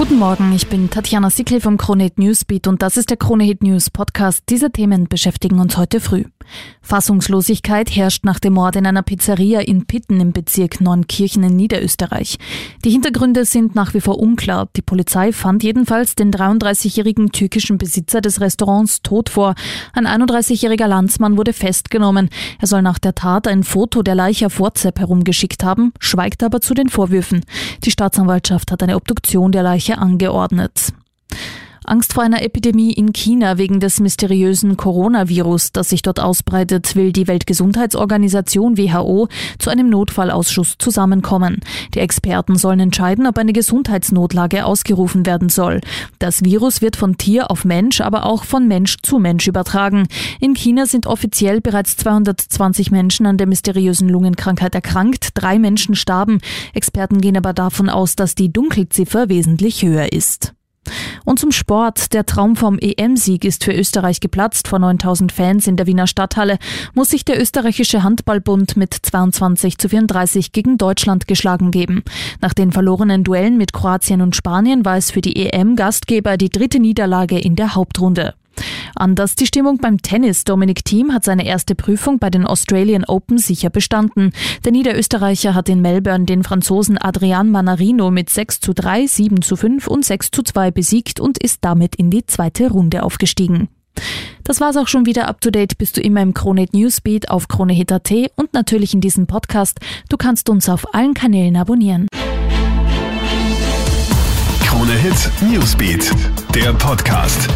Guten Morgen, ich bin Tatjana Sickel vom Kronehit Newsbeat und das ist der Kronehit News Podcast. Diese Themen beschäftigen uns heute früh. Fassungslosigkeit herrscht nach dem Mord in einer Pizzeria in Pitten im Bezirk Neunkirchen in Niederösterreich. Die Hintergründe sind nach wie vor unklar. Die Polizei fand jedenfalls den 33-jährigen türkischen Besitzer des Restaurants tot vor. Ein 31-jähriger Landsmann wurde festgenommen. Er soll nach der Tat ein Foto der Leiche auf WhatsApp herumgeschickt haben, schweigt aber zu den Vorwürfen. Die Staatsanwaltschaft hat eine Obduktion der Leiche angeordnet. Angst vor einer Epidemie in China wegen des mysteriösen Coronavirus, das sich dort ausbreitet, will die Weltgesundheitsorganisation WHO zu einem Notfallausschuss zusammenkommen. Die Experten sollen entscheiden, ob eine Gesundheitsnotlage ausgerufen werden soll. Das Virus wird von Tier auf Mensch, aber auch von Mensch zu Mensch übertragen. In China sind offiziell bereits 220 Menschen an der mysteriösen Lungenkrankheit erkrankt. Drei Menschen starben. Experten gehen aber davon aus, dass die Dunkelziffer wesentlich höher ist. Und zum Sport. Der Traum vom EM-Sieg ist für Österreich geplatzt. Vor 9000 Fans in der Wiener Stadthalle muss sich der österreichische Handballbund mit 22 zu 34 gegen Deutschland geschlagen geben. Nach den verlorenen Duellen mit Kroatien und Spanien war es für die EM-Gastgeber die dritte Niederlage in der Hauptrunde. Anders die Stimmung beim Tennis. Dominik Thiem hat seine erste Prüfung bei den Australian Open sicher bestanden. Der Niederösterreicher hat in Melbourne den Franzosen Adrian Manarino mit 6 zu 3, 7 zu 5 und 6 zu 2 besiegt und ist damit in die zweite Runde aufgestiegen. Das war's auch schon wieder up to date. Bist du immer im Kronehit Newsbeat auf kronehit.at und natürlich in diesem Podcast. Du kannst uns auf allen Kanälen abonnieren. Kronehit Newsbeat, der Podcast.